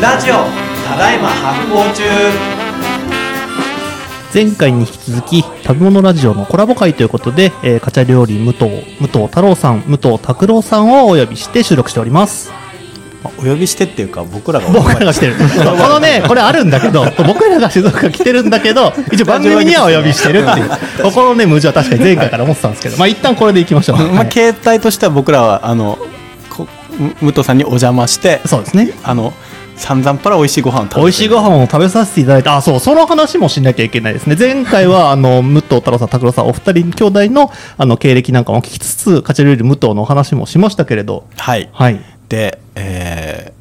ラジオただいま発行中。前回に引き続き食べ物ラジオのコラボ会ということで、えー、カチャ料理武藤武藤太郎さん武藤拓郎さんをお呼びして収録しております。お呼びしてっていうか僕らが僕らが来てる。このねこれあるんだけど僕らが静岡来てるんだけど一応番組にはお呼びしてるっていう。ここのね矛盾は確かに前回から思ってたんですけどまあ一旦これでいきましょう、まあ、携帯としては僕らはあの武藤さんにお邪魔してそうですね。あの散々パラ美味しいご飯を食べ美味しいご飯を食べさせていただいてあそうその話もしなきゃいけないですね。前回はあの武藤太郎さん拓郎さんお二人兄弟のあの経歴なんかも聞きつつカチャルール武藤のお話もしましたけれど。はい、はい、で、え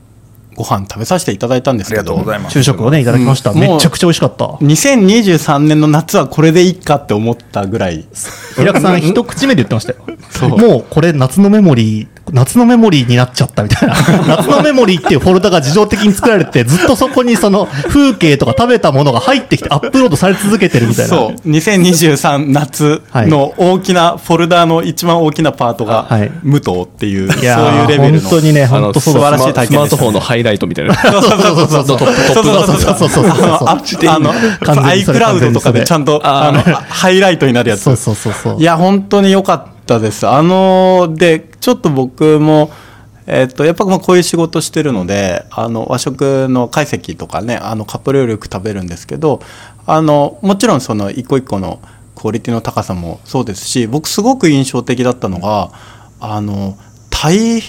ー、ご飯食べさせていただいたんですけど。昼食をねいただきました、うん、めちゃくちゃ美味しかった。2023年の夏はこれでいいかって思ったぐらい。平久さん一口目で言ってましたよ。もうこれ夏のメモリー夏のメモリーになっちゃったみたいな 夏のメモリーっていうフォルダが自動的に作られて、ずっとそこにその風景とか食べたものが入ってきてアップロードされ続けてるみたいな。そう。2023夏の大きな、フォルダの一番大きなパートが、はい、武藤っていう、そういうレベルの。本当にね、本当素晴らしい体験スマートフォンのハイライトみたいな。そうそうそうそう。そうそうそう。あの、アイクラウドとかでちゃんと、あの、ハイライトになるやつ。そうそうそう。いや、本当に良かった。です。あのでちょっと僕もえっと、やっぱまあこういう仕事してるのであの和食の懐石とかねあのカップ料理よく食べるんですけどあのもちろんその一個一個のクオリティの高さもそうですし僕すごく印象的だったのがあの太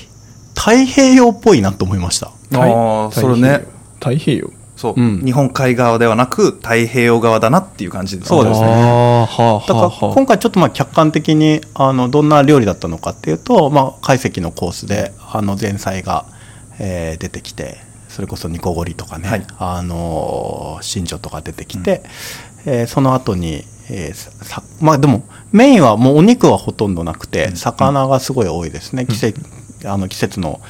太平洋っぽいなと思いました。ああそれね。太平洋そう、うん、日本海側ではなく太平洋側だなっていう感じですそうですね。だから今回ちょっとまあ客観的にあのどんな料理だったのかっていうと、まあ、懐石のコースであの前菜が、えー、出てきてそれこそ煮こごりとかね、はい、あの新庄とか出てきて、うん、えー、その後に、えー、まあでもメインはもうお肉はほとんどなくて魚がすごい多いですね、うん、季節あの季節の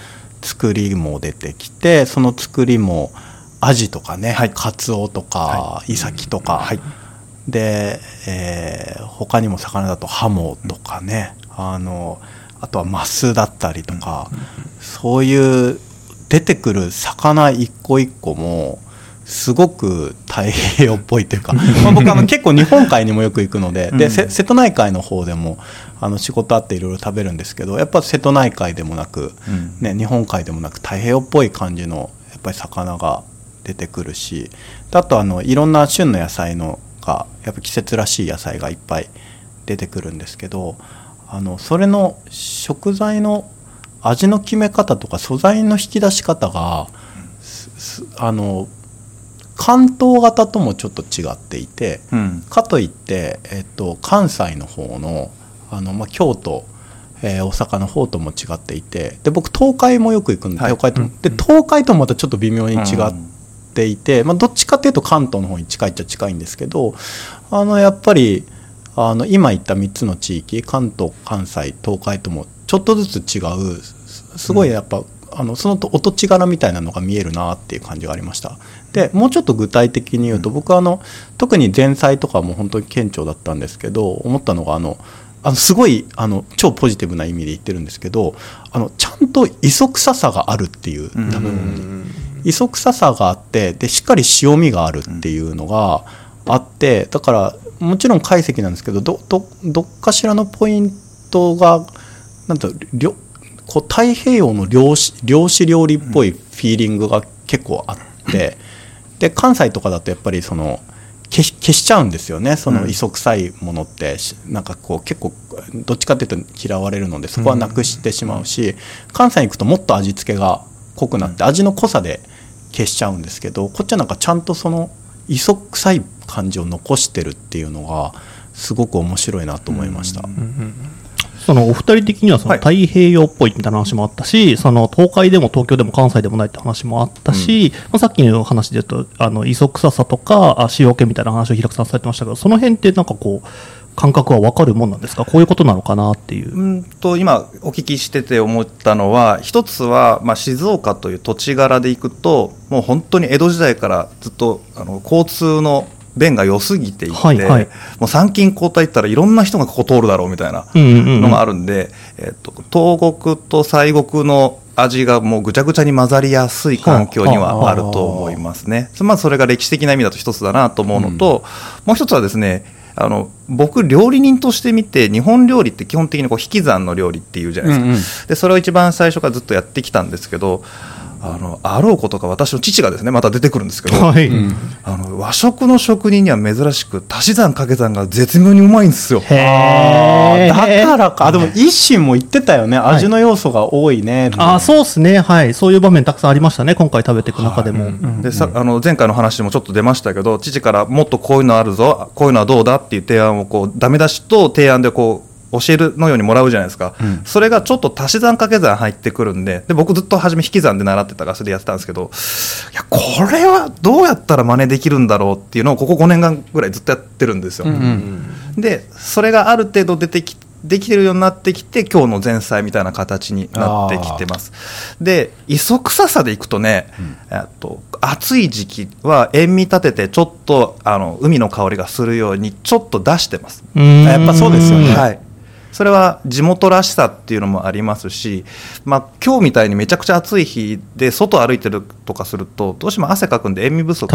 作りも出てきてその作りもアジとかね、はい、カツオとか、はい、イサキとか、はい、で、えー、他にも魚だとハモとかね、あのあとはマスだったりとか、そういう出てくる魚一個一個もすごく太平洋っぽいというか まあ僕あの結構日本海にもよく行くのでで、瀬戸内海の方でもあの仕事あっていろいろ食べるんですけどやっぱ瀬戸内海でもなく、ね、日本海でもなく太平洋っぽい感じのやっぱり魚が出てくるしあとあのいろんな旬の野菜のがやっぱ季節らしい野菜がいっぱい出てくるんですけどあのそれの食材の味の決め方とか素材の引き出し方があの関東型ともちょっと違っていて、うん、かといって、えっと、関西の方のあの、まあ、京都、えー、大阪の方とも違っていてで僕東海もよく行くんではい、東海とも、で東海ともまたちょっと微妙に違っていて、まあ、どっちかっていうと関東の方に近いっちゃ近いんですけどあのやっぱりあの今言った3つの地域関東関西東海ともちょっとずつ違うすごいやっぱ、うん、あのそのお土地柄みたいなのが見えるなっていう感じがありました。でもうちょっと具体的に言うと、僕はあの特に前菜とかも本当に顕著だったんですけど思ったのがあのあのすごいあの超ポジティブな意味で言ってるんですけどあのちゃんと磯臭さがあるっていう食べ物に。磯臭さがあってでしっかり塩味があるっていうのがあってだからもちろん解析なんですけどどどどっかしらのポイントがなんとこう太平洋の漁師漁師料理っぽいフィーリングが結構あってで関西とかだとやっぱりその消し消しちゃうんですよね。その磯臭いものって、うん、なんかこう結構どっちかっていうと嫌われるのでそこはなくしてしまうし、関西に行くともっと味付けが濃くなって味の濃さで消しちゃうんですけどこっちはなんかちゃんとその磯臭い感じを残してるっていうのがすごく面白いなと思いました。そのお二人的にはその太平洋っぽいみたいな話もあったし、はい、その東海でも東京でも関西でもないって話もあったし、うん、まあ、さっきの話で言うとあの磯臭さとか塩気みたいな話を平久さんされてましたけどその辺ってなんかこう感覚は分かるもんなんですか？こういうことなのかなっていう。うんと今お聞きしてて思ったのは一つは、まあ、静岡という土地柄でいくともう本当に江戸時代からずっとあの交通の便が良すぎていて、はいはい、もう参勤交代行ったらいろんな人がここ通るだろうみたいなのがあるんで、えっと、東国と西国の味がもうぐちゃぐちゃに混ざりやすい環境にはあると思いますね。まずそれが歴史的な意味だと一つだなと思うのと、うん、もう一つはですねあの僕料理人として見て日本料理って基本的にこう引き算の料理っていうじゃないですか、うんうん、でそれを一番最初からずっとやってきたんですけどあのあろうことか私の父がですねまた出てくるんですけど、はい、あの和食の職人には珍しく足し算掛け算が絶妙にうまいんですよ。だからか。でも一心も言ってたよね。味の要素が多いね、はい、あそうですね。はい。そういう場面たくさんありましたね。今回食べていく中でも、はい、でさあの前回の話でもちょっと出ましたけど父からもっとこういうのあるぞこういうのはどうだっていう提案をこうダメ出しと提案でこう教えるのようにもらうじゃないですか、うん、それがちょっと足し算掛け算入ってくるんでで僕ずっと初め引き算で習ってたからそれでやってたんですけどいやこれはどうやったら真似できるんだろうっていうのをここ5年間ぐらいずっとやってるんですよ、うんうん、でそれがある程度出てきできてるようになってきて今日の前菜みたいな形になってきてます。で磯臭さでいくとね、うん、と暑い時期は塩味立ててちょっとあの海の香りがするようにちょっと出してます。やっぱそうですよね、はいそれは地元らしさっていうのもありますし、まあ、今日みたいにめちゃくちゃ暑い日で外歩いてるとかするとどうしても汗かくんで塩味不足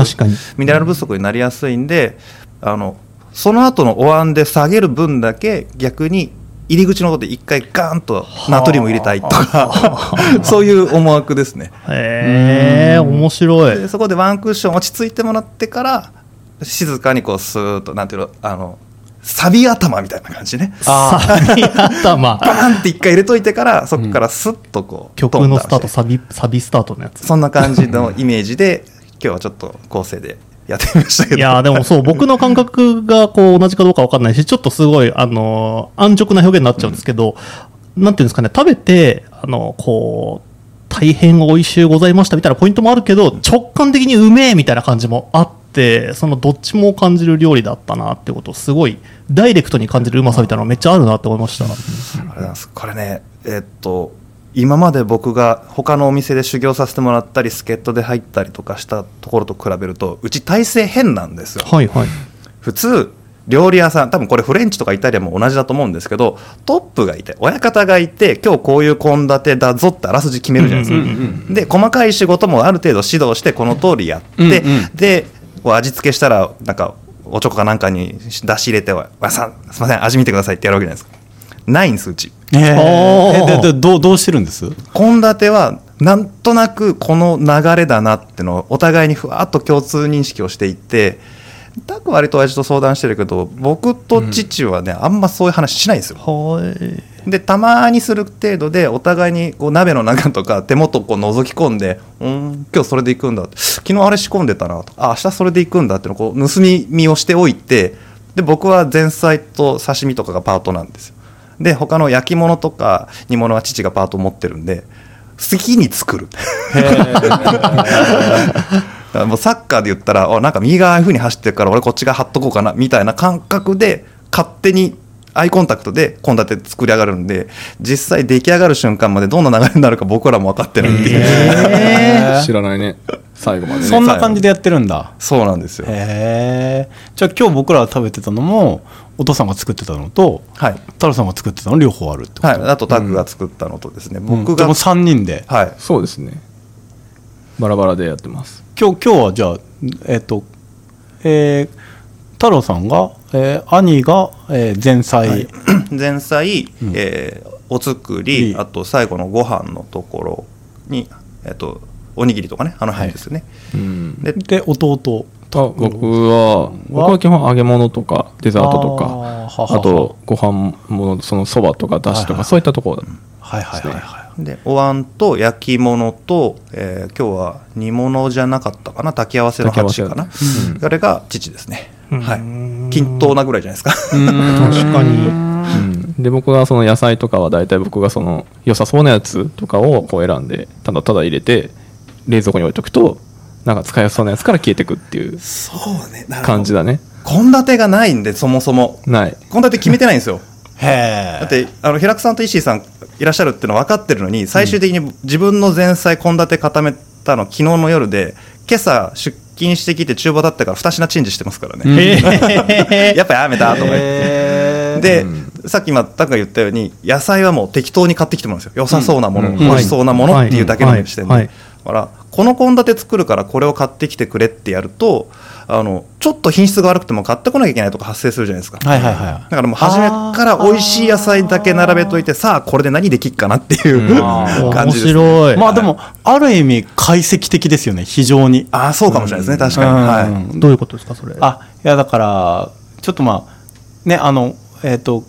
ミネラル不足になりやすいんであのその後のお椀で下げる分だけ逆に入り口のとこで一回ガーンとナトリウム入れたいとか そういう思惑ですね。へえ面白い。そこでワンクッション落ち着いてもらってから静かにこうスーッとなんていうのあのサビ頭みたいな感じね。サビ頭。バーンって一回入れといてから、そこからスッとこう、曲のスタート、サビ、サビスタートのやつ。そんな感じのイメージで、今日はちょっと構成でやってみましたけど。いやでもそう、僕の感覚がこう同じかどうかわかんないし、ちょっとすごい、あの、安直な表現になっちゃうんですけど、うん、なんていうんですかね、食べて、あの、こう、大変美味しゅうございましたみたいなポイントもあるけど、直感的にうめえみたいな感じもあって、そのどっちも感じる料理だったなってことをすごいダイレクトに感じるうまさみたいなのめっちゃあるなって思いました。これね、えっと、今まで僕が他のお店で修行させてもらったり助っ人で入ったりとかしたところと比べるとうち体制変なんですよ。はいはい、普通料理屋さん多分これフレンチとかイタリアも同じだと思うんですけどトップがいて親方がいて今日こういう献立だぞってあらすじ決めるじゃないですか、うんうんうん、で細かい仕事もある程度指導してこの通りやって、うんうん、で味付けしたらなんかおちょこかなんかに出し入れて「さすみません味見てください」ってやるわけじゃないですか。ないんですうち。えー、でどうどうしてるんです？献立はなんとなくこの流れだなってのをお互いにふわっと共通認識をしていってタク割と親父と相談してるけど僕と父はね、うん、あんまそういう話しないんですよ。でたまにする程度でお互いにこう鍋の中とか手元こう覗き込んで「うん今日それで行くんだ」昨日あれ仕込んでたな」とあ明日それで行くんだ」ってのこう盗み見をしておいてで僕は前菜と刺身とかがパートなんですよ。で他の焼き物とか煮物は父がパート持ってるんで好きに作る。もうサッカーで言ったらなんか右側ああいうふうに走ってるから俺こっち側張っとこうかなみたいな感覚で勝手にアイコンタクトで献立作り上がるんで実際出来上がる瞬間までどんな流れになるか僕らも分かってないっていう、えー、知らないね。最後まで、ね、そんな感じでやってるんだ。そうなんですよ。へえじゃあ今日僕らが食べてたのもお父さんが作ってたのと、はい、太郎さんが作ってたの両方あるってこと、はい、あとタッグが作ったのとですね、うん、僕が、うん、3人で。はい。そうですね。バラバラでやってます。今日今日はじゃあえっ、ー、とえー、太郎さんがえー、兄が、えー、前菜、はい、前菜、うん、えー、お作りあと最後のご飯のところに、えーと、おにぎりとかねあの辺ですよね、はい、うん、でで弟。あ僕は僕は基本揚げ物とかデザートとかあとご飯もそのそばとかだしとか、そういったところ、ね、はいはいはいはいでお椀と焼き物と、えー、今日は煮物じゃなかったかな炊き合わせの8かな、うん、あれが父ですねはい、均等なぐらいじゃないですか。確かに、うん、で僕はその野菜とかは大体僕がその良さそうなやつとかをこう選んでただただ入れて冷蔵庫に置いとくとなんか使いやすそうなやつから消えていくっていう感じだね。献立がないんでそもそも。ない。献立決めてないんですよ。へだってあの平久さんと石井さんいらっしゃるっていうの分かってるのに最終的に自分の前菜献立固めたの昨日の夜で今朝出勤してきて厨房だったから2品チェンジしてますからね。やっぱやめたとか言って。でさっき今タカが言ったように野菜はもう適当に買ってきてもらうん。ですよ良さそうなもの、うん、美味しそうなものっていうだけの視点で、だからこの献立作るからこれを買ってきてくれってやるとあのちょっと品質が悪くても買ってこなきゃいけないとか発生するじゃないですか、はいはいはい、だからもう初めから美味しい野菜だけ並べといてさあこれで何できっかなっていう 感じです、ね、面白い。まあでもある意味解析的ですよね非常に。ああそうかもしれないですね、確かに、はい、どういうことですかそれ？あいやだからちょっとまあねあのえっ、ー、と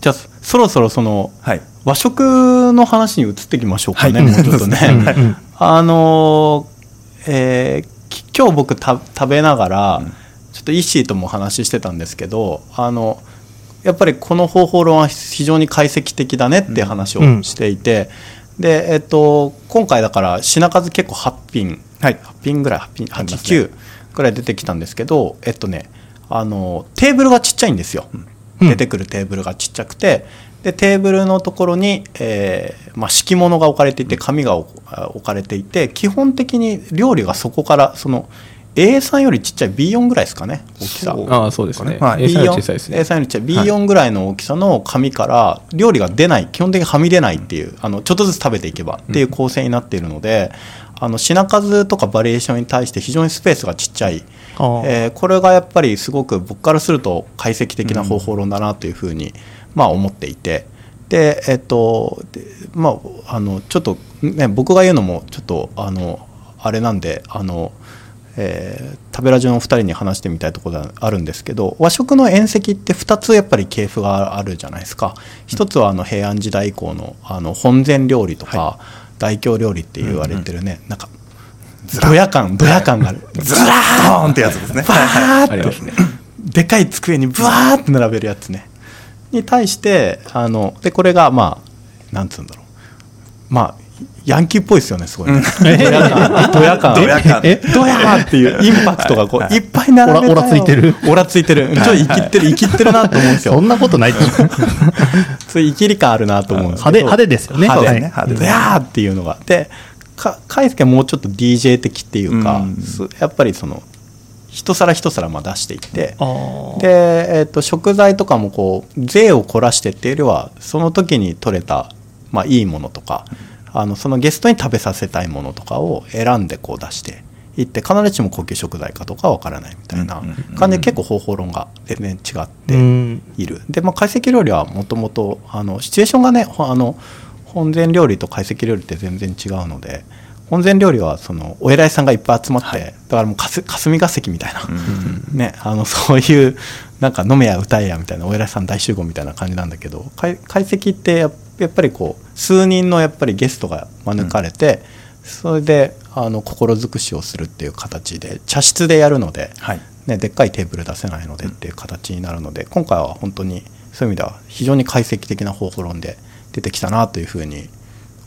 じゃあそろそろその、はい、和食の話に移っていきましょうかね、はい、もうちょっとね。あのえー、今日僕た食べながら、ちょっとイッシーとも話してたんですけどあのやっぱりこの方法論は非常に解析的だねって話をしていて、うん、で、えっと、今回だから品数結構8品、はい、8品ぐらい8品89ぐらい出てきたんですけどえっとねあのテーブルがちっちゃいんですよ、うん、出てくるテーブルがちっちゃくてでテーブルのところに、えーまあ、敷物が置かれていて紙が置かれていて基本的に料理がそこからその A3 よりちっちゃい B4 ぐらいですかね大きさ。ああそうですね、はい、A3 より小さいですね。A3 よりちっちゃい B4 ぐらいの大きさの紙から料理が出ない基本的にはみ出ないっていうあのちょっとずつ食べていけばっていう構成になっているので、あの品数とかバリエーションに対して非常にスペースがちっちゃい、えー、これがやっぱりすごく僕からすると解析的な方法論だなというふうに、まあ、思っていて。でえっとまああのちょっとね僕が言うのもちょっとあのあれなんであのえー、食べラジのお二人に話してみたいところがあるんですけど和食の宴席って2つやっぱり系譜があるじゃないですか。一つはあの平安時代以降のあの本膳料理とか、はい、大京料理って言われてるね、うんうん、なんかドヤ感ドヤ感がある。ずらーんってやつですね。バーって、ね、でかい机にブワーって並べるやつねに対してあのでこれがまあなんつうんだろうまあヤンキーっぽいですよね、すごい、ね。ドヤ感。ドヤ感。ドヤ感。ドヤっていうインパクトがこう、いっぱい並べて。オラついてるオラついてる。ちょっと生きてる、生きてるなと思うんですよ。そんなことない そういう生きり感あるなと思うんですけど。派手、派手ですよね。派手ね。ドヤーっていうのが。で、か、かいすけはもうちょっと DJ 的っていうか、やっぱりその、一皿一皿ま出していってで、えー、と食材とかもこう税を凝らしてっていうよりはその時に取れた、まあ、いいものとかあのそのゲストに食べさせたいものとかを選んでこう出していって必ずしも高級食材かとかわからないみたいな感じで結構方法論が全然違っている。で、まあ、懐石料理はもともとシチュエーションがねあの本膳料理と懐石料理って全然違うので本膳料理はそのお偉いさんがいっぱい集まって、はい、だからもう霞が関みたいな、ね、あの そういうなんか飲めや歌えやみたいなお偉いさん大集合みたいな感じなんだけど懐石ってやっぱりこう数人のやっぱりゲストが招かれて、うん、それであの心尽くしをするっていう形で茶室でやるので、はい、ね、でっかいテーブル出せないのでっていう形になるので、今回は本当にそういう意味では非常に解析的な方法論で出てきたなというふうに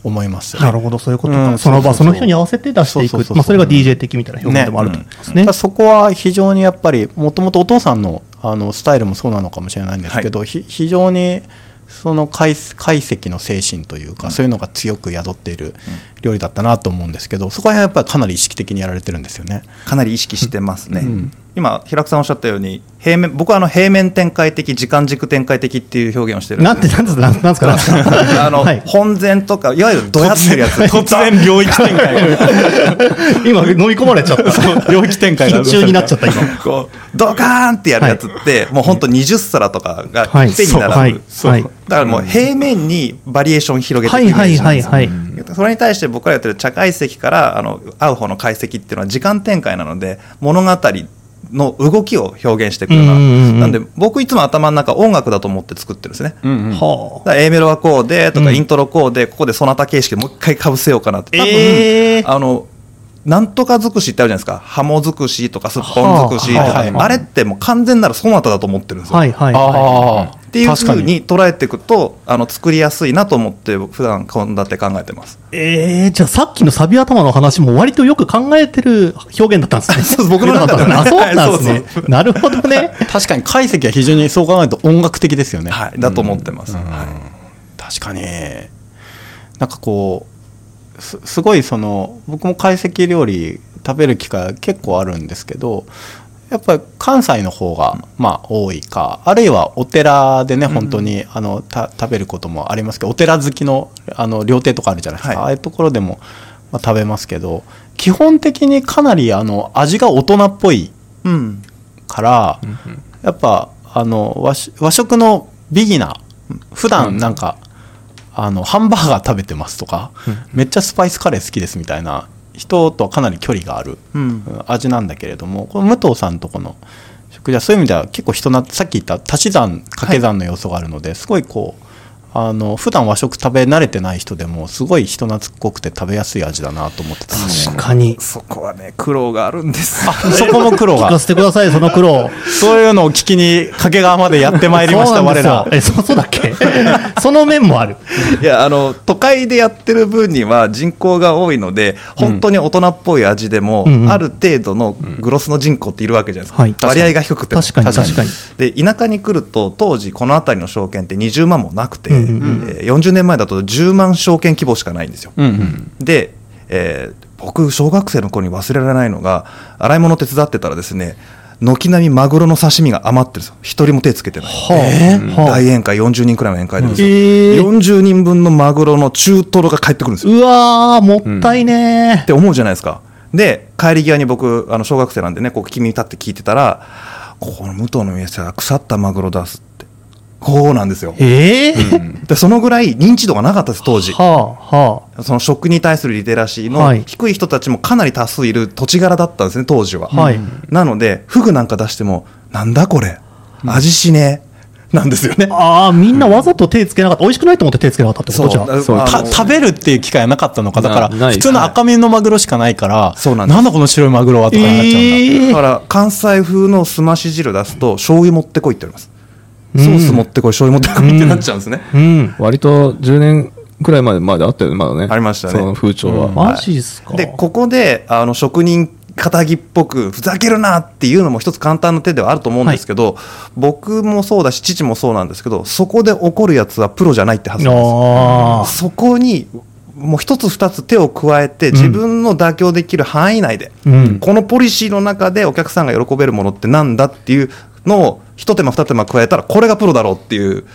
思います、ね、なるほど、そういうことか、うん、その場、その人に合わせて出していく、まあ、それが DJ 的みたいな表現でもあると思いますね。ね。うん、そこは非常にやっぱり、もともとお父さんのあのスタイルもそうなのかもしれないんですけど、はい、非常にその解析の精神というか、うん、そういうのが強く宿っている料理だったなと思うんですけど、そこはやっぱりかなり意識的にやられてるんですよね。かなり意識してますね。今平久さんおっしゃったように平面僕はあの平面展開的時間軸展開的っていう表現をしてるなんてなんですなんですか？あの、はい、本然とかいわゆるどやってるやつ。突然領域展開。今飲み込まれちゃった。領域展開が中になっちゃった今。こうドカーンってやるやつって、はい、もう本当20皿とかが手に並ぶ、はい。はい、だからもう平面にバリエーション広げていくはいはいはいそれに対して僕らやってる茶解析からあの会う方の解析っていうのは時間展開なので物語の動きを表現してくるな、うんうんうん、なんで僕いつも頭の中音楽だと思って作ってるんですね、うんうん、だ A メロはこうでとか、イントロこうでここでそなた形式でもう一回かぶせようかなって。多分、えー、あのなんとか尽くしってあるじゃないですか。ハモ尽くしとかすっぽん尽くしとか、はいはい、あれってもう完全なるそなただと思ってるんですよ。はいはいはい、っていうふうに捉えていくとあの作りやすいなと思って普段献立考えてます。えー、じゃあさっきのサビ頭の話も割とよく考えてる表現だったんですね。そう僕の中では、あ、そうなんですね。なるほどね。確かに解析は非常にそう考えると音楽的ですよね。はい、だと思ってます。うん、はい、確かに。なんかこうすすごいその僕も懐石料理食べる機会結構あるんですけどやっぱり関西の方がまあ多いか、あるいはお寺でね本当にあの食べることもありますけどお寺好きのあの料亭とかあるじゃないですか、はい、ああいうところでも、まあ、食べますけど基本的にかなりあの味が大人っぽいから、うん、やっぱあの和和食のビギナー普段なんか、うん、あのハンバーガー食べてますとか、うん、めっちゃスパイスカレー好きですみたいな人とはかなり距離がある味なんだけれども、この武藤さんとこの食事はそういう意味では結構人なさっき言った足し算掛け算の要素があるので、すごいこうあの普段和食食べ慣れてない人でもすごい人懐っこくて食べやすい味だなと思ってた確かに。そこはね苦労があるんです。あそこも苦労が。聞かせてくださいその苦労。そういうのを聞きに掛川までやってまいりました我ら。えそそうだっけ？その面もある。いやあの都会でやってる分には人口が多いので本当に大人っぽい味でも、うん、ある程度のグロスの人口っているわけじゃないですか、うん割合が低くて確かに確かに。で田舎に来ると当時この辺りの証券って20万もなくて、うんうん、えー、40年前だと10万証券規模しかないんですよ。うんうん、で、えー、僕小学生の頃に忘れられないのが洗い物手伝ってたらですね軒並みマグロの刺身が余ってるんですよ。一人も手つけてない、はあ、大宴会40人くらいの宴会でですよ、えー、40人分のマグロの中トロが帰ってくるんですよ。うわもったいね、うん、って思うじゃないですか。で帰り際に僕あの小学生なんでねこう君立って聞いてたらこの武藤の店は腐ったマグロ出すこうなんですよ。ええー？うん、でそのぐらい認知度がなかったです、当時。はあはあ、その食に対するリテラシーの低い人たちもかなり多数いる土地柄だったんですね、当時は。はい、なので、フグなんか出しても、なんだこれ、味しねえ。なんですよね。ああ、みんなわざと手つけなかった。美味しくないと思って手つけなかったってこと？じゃ食べるっていう機会はなかったのか。だから、普通の赤身のマグロしかないから、そうなんなんだこの白いマグロはとかなっちゃうんだ。えー、だから、関西風のすまし汁出すと、醤油持ってこいって言われます。ソース持ってこい、醤油持ってこいってなっちゃうんですね。うん、割と10年くらいまでまであったよね、まだね。ありましたね。その風潮は。マジですか？で、ここで、あの、職人肩着っぽくふざけるなっていうのも一つ簡単な手ではあると思うんですけど、はい、僕もそうだし父もそうなんですけどそこで怒るやつはプロじゃないってはずなんですそこにもう一つ二つ手を加えて自分の妥協できる範囲内で、うん、このポリシーの中でお客さんが喜べるものってなんだっていうのを一手間二手間加えたらこれがプロだろうっていう考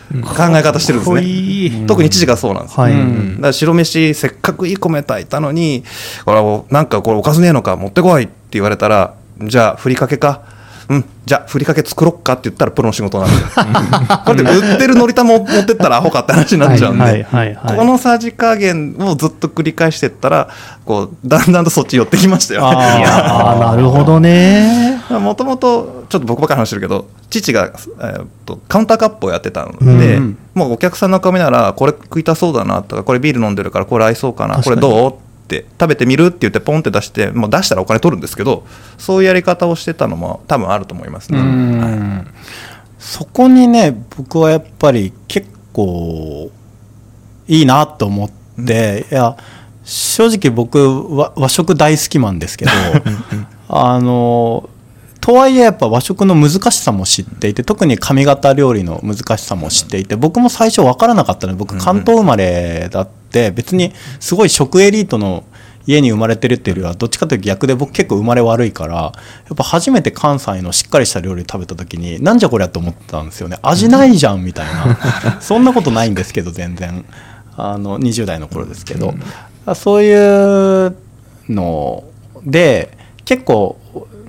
え方してるんですね、特に父がそうなんです、はい、だから白飯せっかくいい米炊いたのにこれなんかこれおかずねえのか持ってこいって言われたらじゃあふりかけかうんじゃあふりかけ作ろっかって言ったらプロの仕事なんで これで売ってるのりたも持ってったらアホかって話になっちゃうんで。このさじ加減をずっと繰り返していったらこうだんだんとそっち寄ってきましたよね。あ なるほどね。もともとちょっと僕ばっかり話してるけど父が、えー、とカウンターカップをやってたので、うん、もうお客さんの顔見ならこれ食いたそうだなとかこれビール飲んでるからこれ合いそうかなこれどう？って食べてみるって言ってポンって出してもう出したらお金取るんですけどそういうやり方をしてたのも多分あると思いますね、はい、そこにね僕はやっぱり結構いいなと思って、うん、いや正直僕和和食大好きマンですけどあのとはいえやっぱ和食の難しさも知っていて特に上方料理の難しさも知っていて僕も最初分からなかったので僕関東生まれだって別にすごい食エリートの家に生まれてるっていうよりはどっちかというと逆で僕結構生まれ悪いからやっぱ初めて関西のしっかりした料理食べた時になんじゃこりゃと思ったんですよね。味ないじゃんみたいな。そんなことないんですけど全然。あの20代の頃ですけど。そういうので結構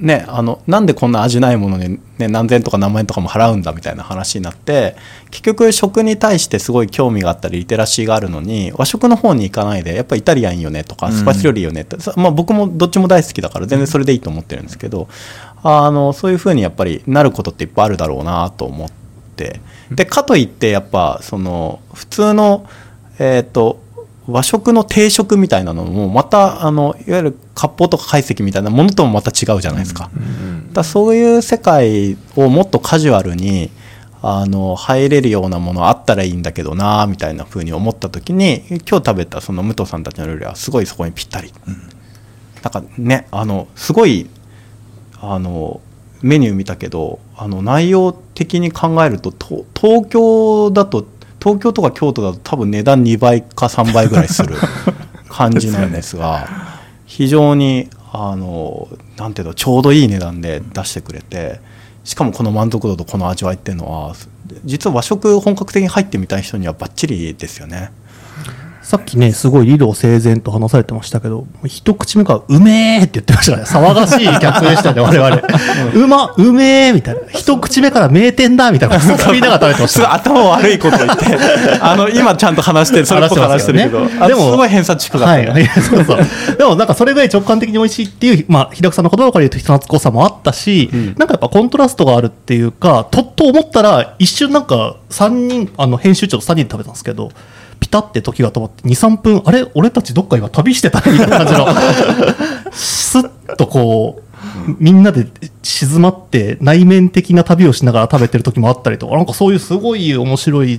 ね、あのなんでこんな味ないものに、ね、何千とか何万円とかも払うんだみたいな話になって結局食に対してすごい興味があったりリテラシーがあるのに和食の方に行かないでやっぱイタリアンよねとかスパイス料理よねって、うん、まあ、僕もどっちも大好きだから全然それでいいと思ってるんですけどあのそういうふうにやっぱりなることっていっぱいあるだろうなと思って。でかといってやっぱその普通のえっ、ー、と和食の定食みたいなのもまたあのいわゆる割烹とか懐石みたいなものともまた違うじゃないですか。だそういう世界をもっとカジュアルにあの入れるようなものあったらいいんだけどなみたいな風に思った時に今日食べたその武藤さんたちの料理はすごいそこにぴったり。うん、なんかねあのすごいあのメニュー見たけどあの内容的に考えると東京だと東京とか京都だと多分値段2倍か3倍ぐらいする 感じなんですが非常にあのなんていうのちょうどいい値段で出してくれてしかもこの満足度とこの味わいっていうのは実は和食本格的に入ってみたい人にはばっちりですよね。さっきね、すごい理路整然と話されてましたけど、一口目からうめーって言ってましたね。騒がしい客でしたね、我々。うま、うめーみたいな。一口目から名店だみたいな。みんなが食べてました。頭悪いこと言って、あの、今ちゃんと話してる、それっぽく話してるけど、ね、でも、すごい偏差値低かった、ね。はい、そうそう。でもなんかそれぐらい直感的に美味しいっていう、まあ、平久さんの言葉から言うと人懐っこさもあったし、うん、なんかやっぱコントラストがあるっていうか、とっと思ったら、一瞬なんか3人、あの、編集長と3人で食べたんですけど、ピタって時が止まって23分あれ？俺たちどっか今旅してたみたいな感じの。スッとこうみんなで静まって内面的な旅をしながら食べてる時もあったりとかなんかそういうすごい面白い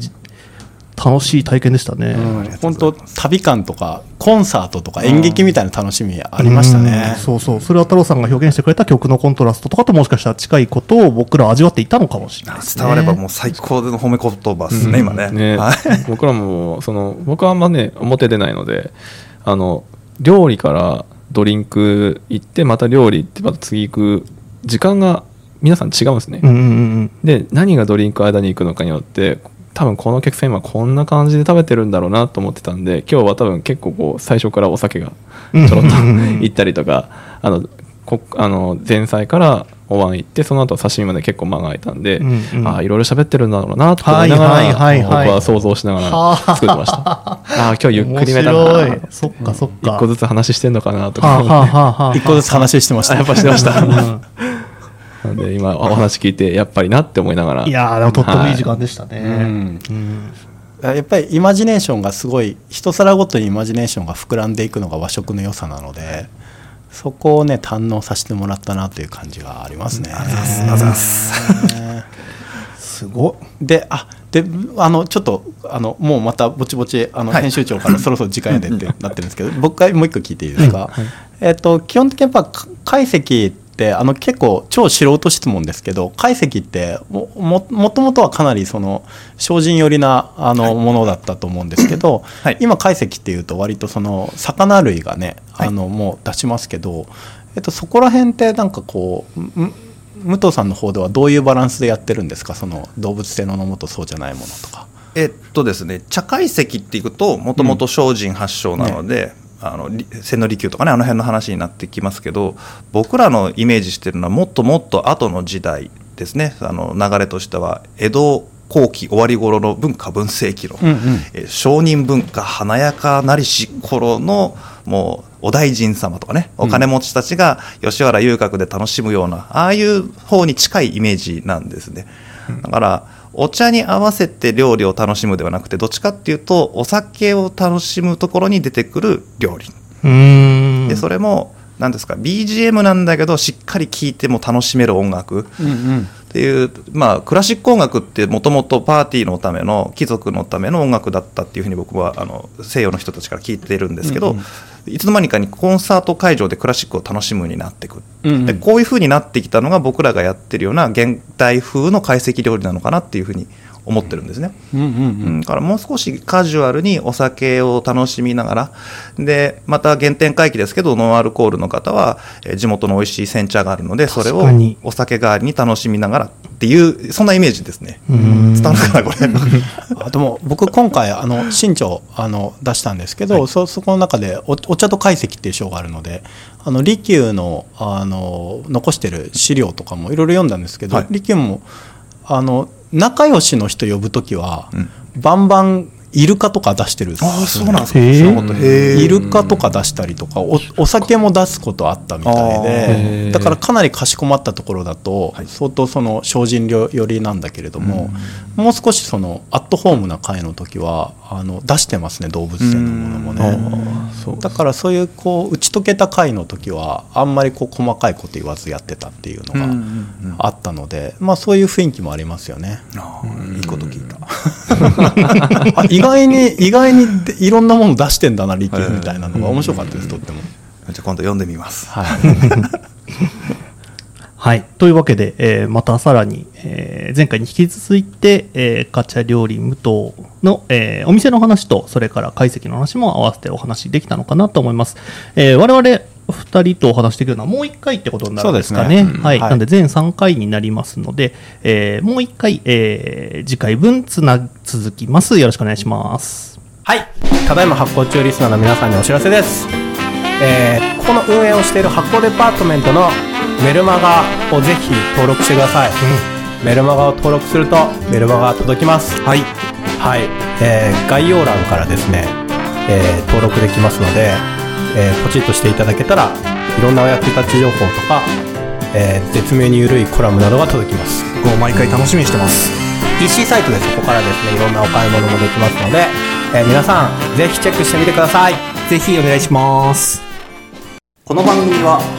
楽しい体験でしたね、本当旅感とかコンサートとか演劇みたいな楽しみありましたね、うそうそう。それは太郎さんが表現してくれた曲のコントラストとかともしかしたら近いことを僕ら味わっていたのかもしれない、ね、伝わればもう最高の褒め言葉ですね、今ね。ね、はい、僕らもその僕はあんまね表出ないのであの料理からドリンク行ってまた料理行ってまた次行く時間が皆さん違うんですね、うんうんうん、で何がドリンク間に行くのかによって多分このお客さん今こんな感じで食べてるんだろうなと思ってたんで今日は多分結構こう最初からお酒がちょろっと 行ったりとかあのこあの前菜からお椀行ってその後刺身まで結構間が空いたんで、うんうん、ああいろいろ喋ってるんだろうなと思いながら、はいはいはい、僕は想像しながら作ってました。ああ今日ゆっくりめだな。そっかそっか。一個ずつ話してんのかなとか一個ずつ話してました。やっぱしてました、うんなので今お話聞いてやっぱりなって思いながら。いやでもとってもいい時間でしたね、はいうん。やっぱりイマジネーションがすごい一皿ごとにイマジネーションが膨らんでいくのが和食の良さなのでそこをね堪能させてもらったなという感じがありますね。すごであであのちょっとあのもうまたぼちぼちあの、編集長から そろそろ時間やでってなってるんですけど僕がもう一個聞いていいですか、はい、えっと、基本的にやっぱ解析ってあの結構超素人質問ですけど解析ってももともとはかなりその精進寄りなあの、ものだったと思うんですけど、はい、今解析っていうと割とその魚類がねあの、もう出しますけど、えっと、そこら辺ってなんかこう武藤さんの方ではどういうバランスでやってるんですか？その動物性のものとそうじゃないものとか。えっとですね茶解析っていくともともと精進発祥なので、うん。ねあの千利休とかねあの辺の話になってきますけど僕らのイメージしてるのはもっともっと後の時代ですね。あの流れとしては江戸後期終わり頃の文化文世紀の、うんうん、え商人文化華やかなりし頃のもうお大臣様とかねお金持ちたちが吉原遊郭で楽しむような、ああいう方に近いイメージなんですね。だからお茶に合わせて料理を楽しむではなくてどっちかっていうとお酒を楽しむところに出てくる料理。でそれも何ですか BGM なんだけどしっかり聴いても楽しめる音楽っていう、まあ、クラシック音楽ってもともとパーティーのための貴族のための音楽だったっていうふうに僕はあの西洋の人たちから聞いてるんですけど、うんうんいつの間にかにコンサート会場でクラシックを楽しむようになっていく、うんうん、でこういうふうになってきたのが僕らがやってるような現代風の懐石料理なのかなっていうふうに思ってるんですね、うんうんうん、だからもう少しカジュアルにお酒を楽しみながら。でまた原点回帰ですけどノンアルコールの方は地元の美味しい煎茶があるのでそれをお酒代わりに楽しみながらっていうそんなイメージですね。伝わるかなこれ。あでも僕今回あの新潮あの出したんですけど、はい、そそこの中でおお茶と懐石っていう章があるのであの利休のあの残してる資料とかもいろいろ読んだんですけど、はい、利休もあの仲良しの人呼ぶ時は、うん、バンバンイルカとか出してるあそうなんですか。イルカとか出したりとかおお酒も出すことあったみたいでだからかなりかしこまったところだと相当その精進寄りなんだけれども、もう少しそのアットホームな会の時はあの出してますね動物性のものもねだからそういうこう打ち解けた会の時はあんまりこう細かいこと言わずやってたっていうのがあったので、まあそういう雰囲気もありますよね。いいこと聞いた。意外に意外にいろんなもの出してんだな利休みたいなのが面白かったです、とっても。じゃあ今度読んでみます。はい はい。というわけで、えー、またさらに、えー、前回に引き続いて、えー、カチャ料理無糖の、えー、お店の話と、それから解析の話も合わせてお話できたのかなと思います。えー、我々、2人とお話してくるのはもう1回ってことになるんですかね。ねはい、はい、なんで全3回になりますので、えー、もう1回、えー、次回分つな続きます。よろしくお願いします。はい。ただいま発行中リスナーの皆さんにお知らせです。えー、ここの運営をしている発行デパートメントのメルマガをぜひ登録してください。うん、メルマガを登録するとメルマガが届きます。はい。はい。えー、概要欄からですね、えー、登録できますので、えー、ポチッとしていただけたらいろんなお役立ち情報とか、えー、絶妙に緩いコラムなどが届きますもう毎回楽しみにしてます EC サイトでそこからですねいろんなお買い物もできますので、えー、皆さんぜひチェックしてみてくださいぜひお願いしますこの番組は